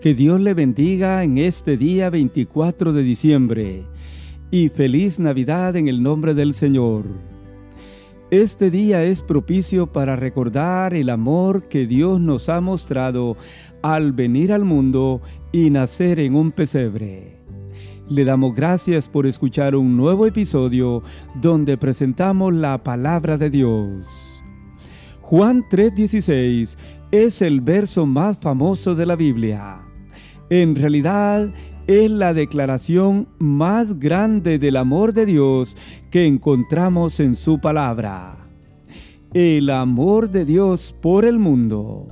Que Dios le bendiga en este día 24 de diciembre y feliz Navidad en el nombre del Señor. Este día es propicio para recordar el amor que Dios nos ha mostrado al venir al mundo y nacer en un pesebre. Le damos gracias por escuchar un nuevo episodio donde presentamos la palabra de Dios. Juan 3:16 es el verso más famoso de la Biblia. En realidad, es la declaración más grande del amor de Dios que encontramos en su palabra. El amor de Dios por el mundo.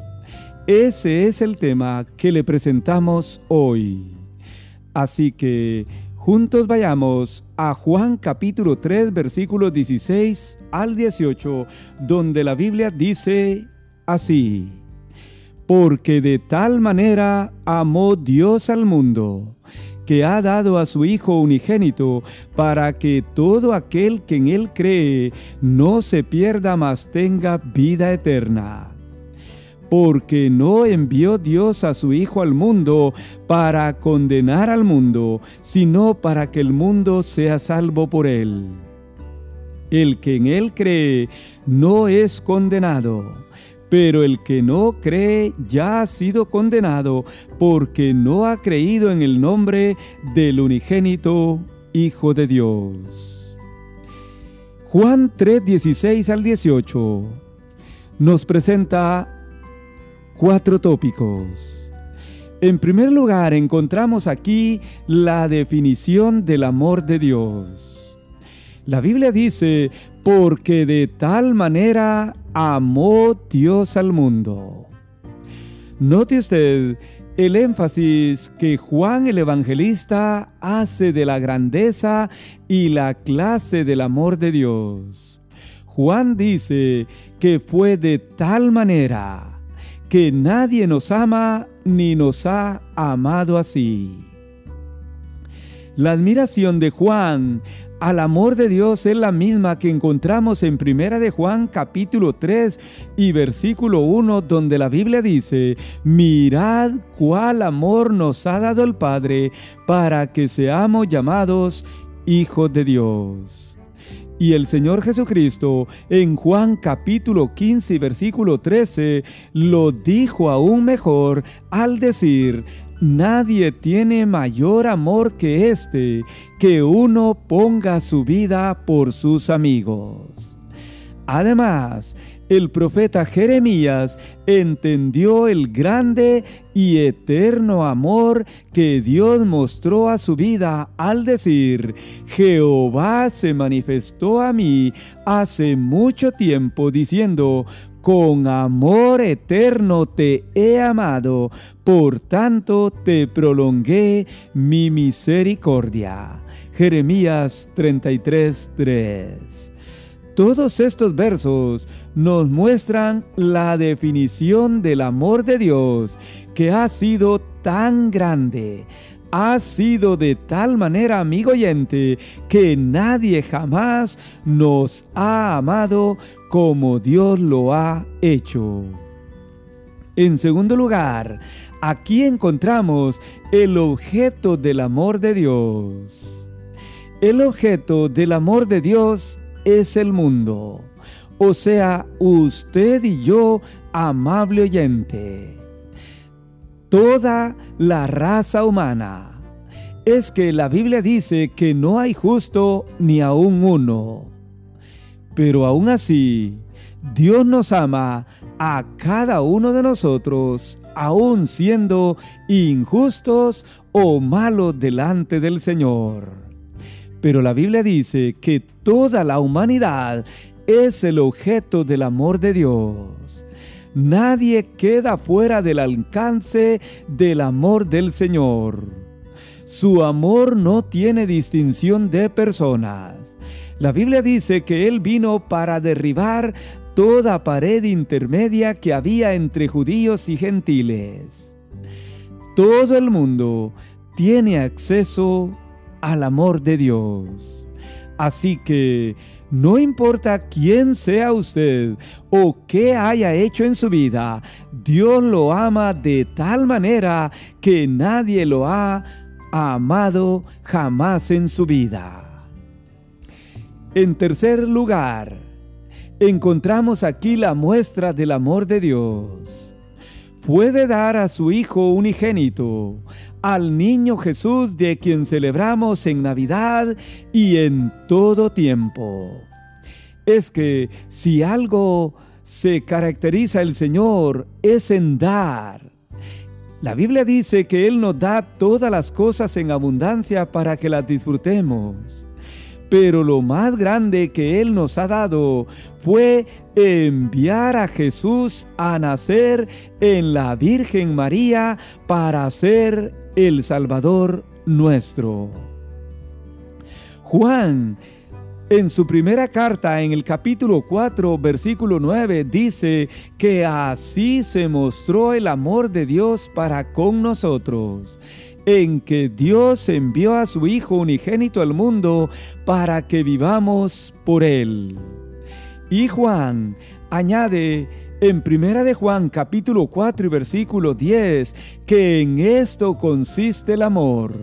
Ese es el tema que le presentamos hoy. Así que juntos vayamos a Juan capítulo 3 versículos 16 al 18, donde la Biblia dice así porque de tal manera amó Dios al mundo, que ha dado a su Hijo unigénito, para que todo aquel que en Él cree no se pierda, mas tenga vida eterna. Porque no envió Dios a su Hijo al mundo para condenar al mundo, sino para que el mundo sea salvo por Él. El que en Él cree no es condenado pero el que no cree ya ha sido condenado porque no ha creído en el nombre del unigénito Hijo de Dios. Juan 3, 16 al 18 nos presenta cuatro tópicos. En primer lugar, encontramos aquí la definición del amor de Dios. La Biblia dice, porque de tal manera amó Dios al mundo. Note usted el énfasis que Juan el Evangelista hace de la grandeza y la clase del amor de Dios. Juan dice que fue de tal manera que nadie nos ama ni nos ha amado así. La admiración de Juan al amor de Dios es la misma que encontramos en Primera de Juan capítulo 3 y versículo 1 donde la Biblia dice, mirad cuál amor nos ha dado el Padre para que seamos llamados hijos de Dios. Y el Señor Jesucristo en Juan capítulo 15 y versículo 13 lo dijo aún mejor al decir, Nadie tiene mayor amor que este, que uno ponga su vida por sus amigos. Además, el profeta Jeremías entendió el grande y eterno amor que Dios mostró a su vida al decir, Jehová se manifestó a mí hace mucho tiempo diciendo, con amor eterno te he amado, por tanto te prolongué mi misericordia. Jeremías 33:3. Todos estos versos nos muestran la definición del amor de Dios que ha sido tan grande, ha sido de tal manera, amigo oyente, que nadie jamás nos ha amado como Dios lo ha hecho. En segundo lugar, aquí encontramos el objeto del amor de Dios. El objeto del amor de Dios es el mundo, o sea, usted y yo, amable oyente toda la raza humana. Es que la Biblia dice que no hay justo ni aún uno. Pero aún así, Dios nos ama a cada uno de nosotros, aún siendo injustos o malos delante del Señor. Pero la Biblia dice que toda la humanidad es el objeto del amor de Dios. Nadie queda fuera del alcance del amor del Señor. Su amor no tiene distinción de personas. La Biblia dice que Él vino para derribar toda pared intermedia que había entre judíos y gentiles. Todo el mundo tiene acceso al amor de Dios. Así que No importa quién sea usted o qué haya hecho en su vida, Dios lo ama de tal manera que nadie lo ha amado jamás en su vida. En tercer lugar, encontramos aquí la muestra del amor de Dios puede dar a su Hijo unigénito, al niño Jesús de quien celebramos en Navidad y en todo tiempo. Es que si algo se caracteriza el Señor es en dar. La Biblia dice que Él nos da todas las cosas en abundancia para que las disfrutemos. Pero lo más grande que Él nos ha dado fue enviar a Jesús a nacer en la Virgen María para ser el Salvador nuestro. Juan, en su primera carta, en el capítulo 4, versículo 9, dice que así se mostró el amor de Dios para con nosotros en que Dios envió a su Hijo unigénito al mundo para que vivamos por Él. Y Juan añade en Primera de Juan capítulo 4 y versículo 10 que en esto consiste el amor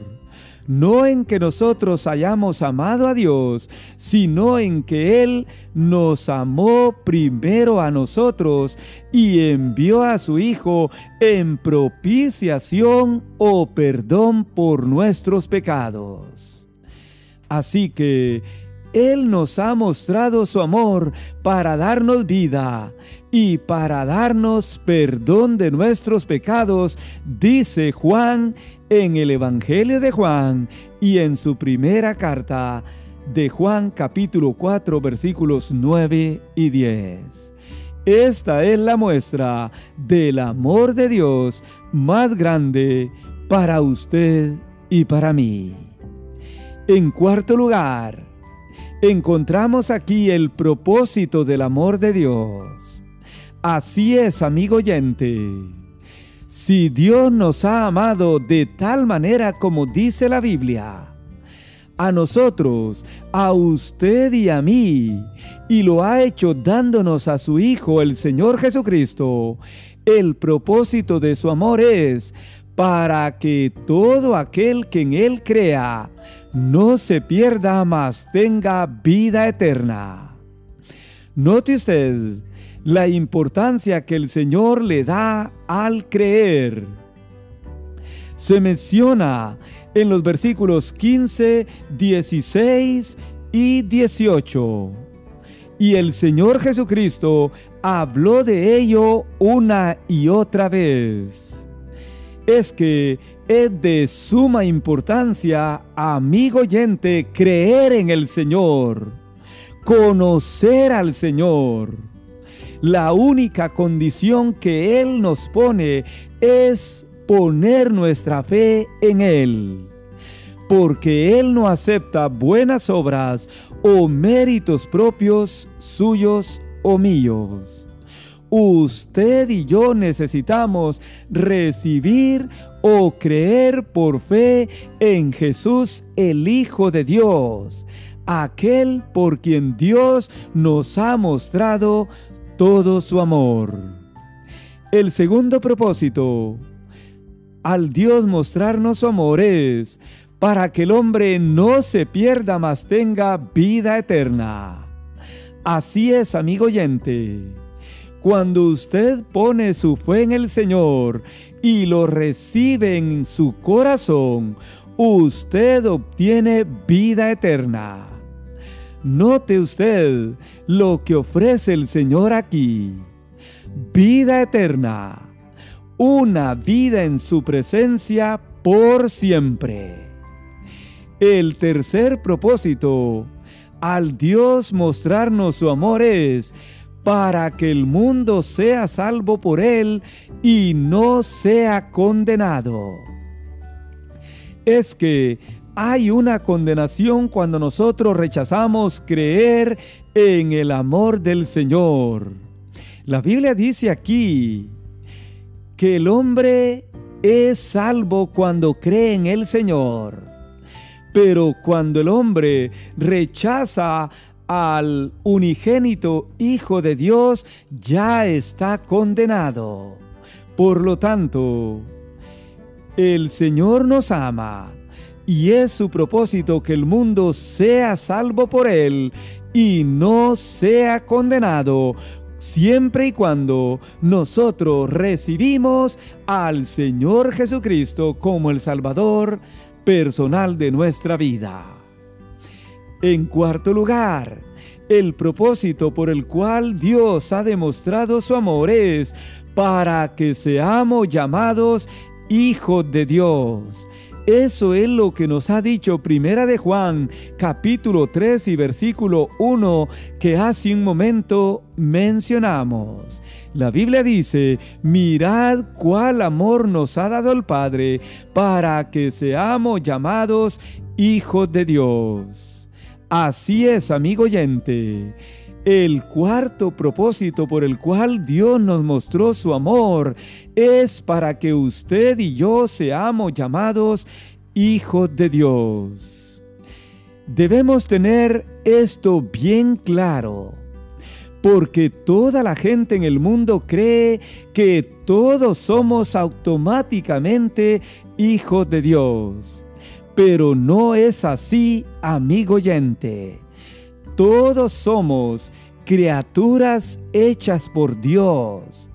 no en que nosotros hayamos amado a Dios, sino en que Él nos amó primero a nosotros y envió a su Hijo en propiciación o perdón por nuestros pecados. Así que Él nos ha mostrado su amor para darnos vida y para darnos perdón de nuestros pecados, dice Juan en el Evangelio de Juan y en su primera carta de Juan capítulo 4 versículos 9 y 10. Esta es la muestra del amor de Dios más grande para usted y para mí. En cuarto lugar, encontramos aquí el propósito del amor de Dios. Así es, amigo oyente. Si Dios nos ha amado de tal manera como dice la Biblia, a nosotros, a usted y a mí, y lo ha hecho dándonos a su Hijo, el Señor Jesucristo, el propósito de su amor es para que todo aquel que en Él crea no se pierda, mas tenga vida eterna. Note usted, la importancia que el Señor le da al creer. Se menciona en los versículos 15, 16 y 18. Y el Señor Jesucristo habló de ello una y otra vez. Es que es de suma importancia, amigo oyente, creer en el Señor, conocer al Señor la única condición que Él nos pone es poner nuestra fe en Él. Porque Él no acepta buenas obras o méritos propios suyos o míos. Usted y yo necesitamos recibir o creer por fe en Jesús el Hijo de Dios, aquel por quien Dios nos ha mostrado todo su amor. El segundo propósito, al Dios mostrarnos su amor es para que el hombre no se pierda, mas tenga vida eterna. Así es, amigo oyente. Cuando usted pone su fe en el Señor y lo recibe en su corazón, usted obtiene vida eterna. Note usted lo que ofrece el Señor aquí. Vida eterna. Una vida en su presencia por siempre. El tercer propósito al Dios mostrarnos su amor es para que el mundo sea salvo por él y no sea condenado. Es que hay una condenación cuando nosotros rechazamos creer en el amor del Señor. La Biblia dice aquí que el hombre es salvo cuando cree en el Señor. Pero cuando el hombre rechaza al unigénito Hijo de Dios ya está condenado. Por lo tanto, el Señor nos ama y es su propósito que el mundo sea salvo por Él y no sea condenado, siempre y cuando nosotros recibimos al Señor Jesucristo como el Salvador personal de nuestra vida. En cuarto lugar, el propósito por el cual Dios ha demostrado su amor es para que seamos llamados hijos de Dios. Eso es lo que nos ha dicho Primera de Juan, capítulo 3 y versículo 1, que hace un momento mencionamos. La Biblia dice, mirad cuál amor nos ha dado el Padre para que seamos llamados hijos de Dios. Así es, amigo oyente. El cuarto propósito por el cual Dios nos mostró su amor es para que usted y yo seamos llamados hijos de Dios. Debemos tener esto bien claro, porque toda la gente en el mundo cree que todos somos automáticamente hijos de Dios. Pero no es así, amigo oyente. Todos somos criaturas hechas por Dios.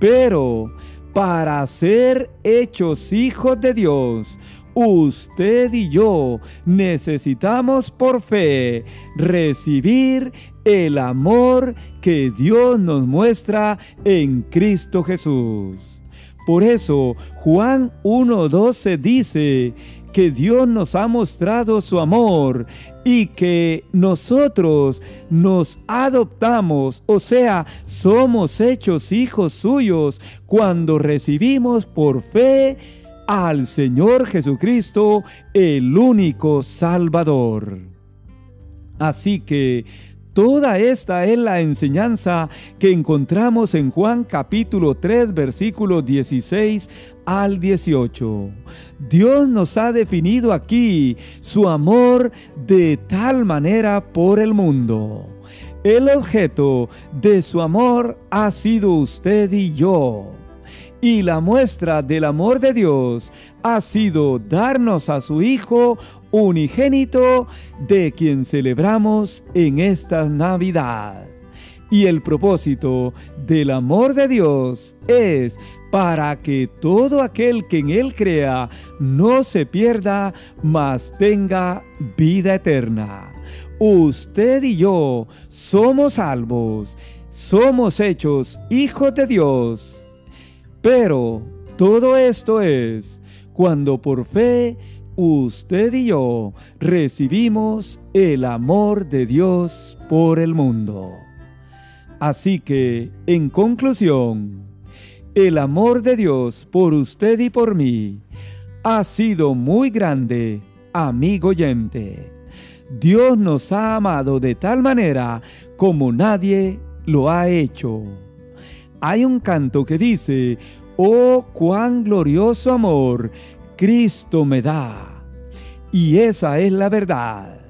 Pero para ser hechos hijos de Dios, usted y yo necesitamos por fe recibir el amor que Dios nos muestra en Cristo Jesús. Por eso Juan 1.12 dice que Dios nos ha mostrado su amor y que nosotros nos adoptamos, o sea, somos hechos hijos suyos cuando recibimos por fe al Señor Jesucristo, el único Salvador. Así que Toda esta es la enseñanza que encontramos en Juan capítulo 3 versículos 16 al 18. Dios nos ha definido aquí su amor de tal manera por el mundo. El objeto de su amor ha sido usted y yo. Y la muestra del amor de Dios ha sido darnos a su Hijo unigénito de quien celebramos en esta Navidad. Y el propósito del amor de Dios es para que todo aquel que en Él crea no se pierda, mas tenga vida eterna. Usted y yo somos salvos, somos hechos hijos de Dios pero todo esto es cuando por fe usted y yo recibimos el amor de Dios por el mundo. Así que, en conclusión, el amor de Dios por usted y por mí ha sido muy grande, amigo oyente. Dios nos ha amado de tal manera como nadie lo ha hecho hay un canto que dice, oh cuán glorioso amor Cristo me da. Y esa es la verdad.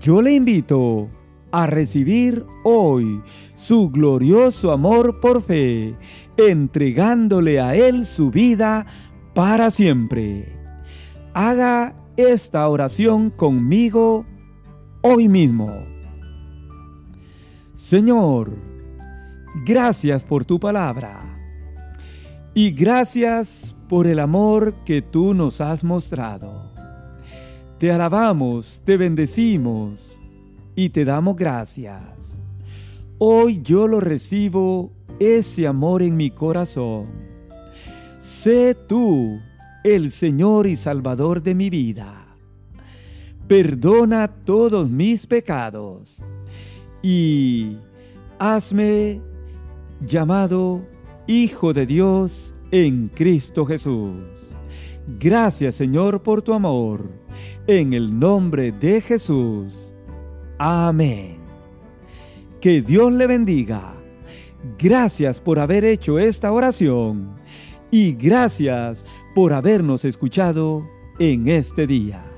Yo le invito a recibir hoy su glorioso amor por fe, entregándole a Él su vida para siempre. Haga esta oración conmigo hoy mismo. Señor, Gracias por tu palabra. Y gracias por el amor que tú nos has mostrado. Te alabamos, te bendecimos y te damos gracias. Hoy yo lo recibo ese amor en mi corazón. Sé tú el Señor y Salvador de mi vida. Perdona todos mis pecados y hazme llamado Hijo de Dios en Cristo Jesús. Gracias Señor por tu amor. En el nombre de Jesús. Amén. Que Dios le bendiga. Gracias por haber hecho esta oración y gracias por habernos escuchado en este día.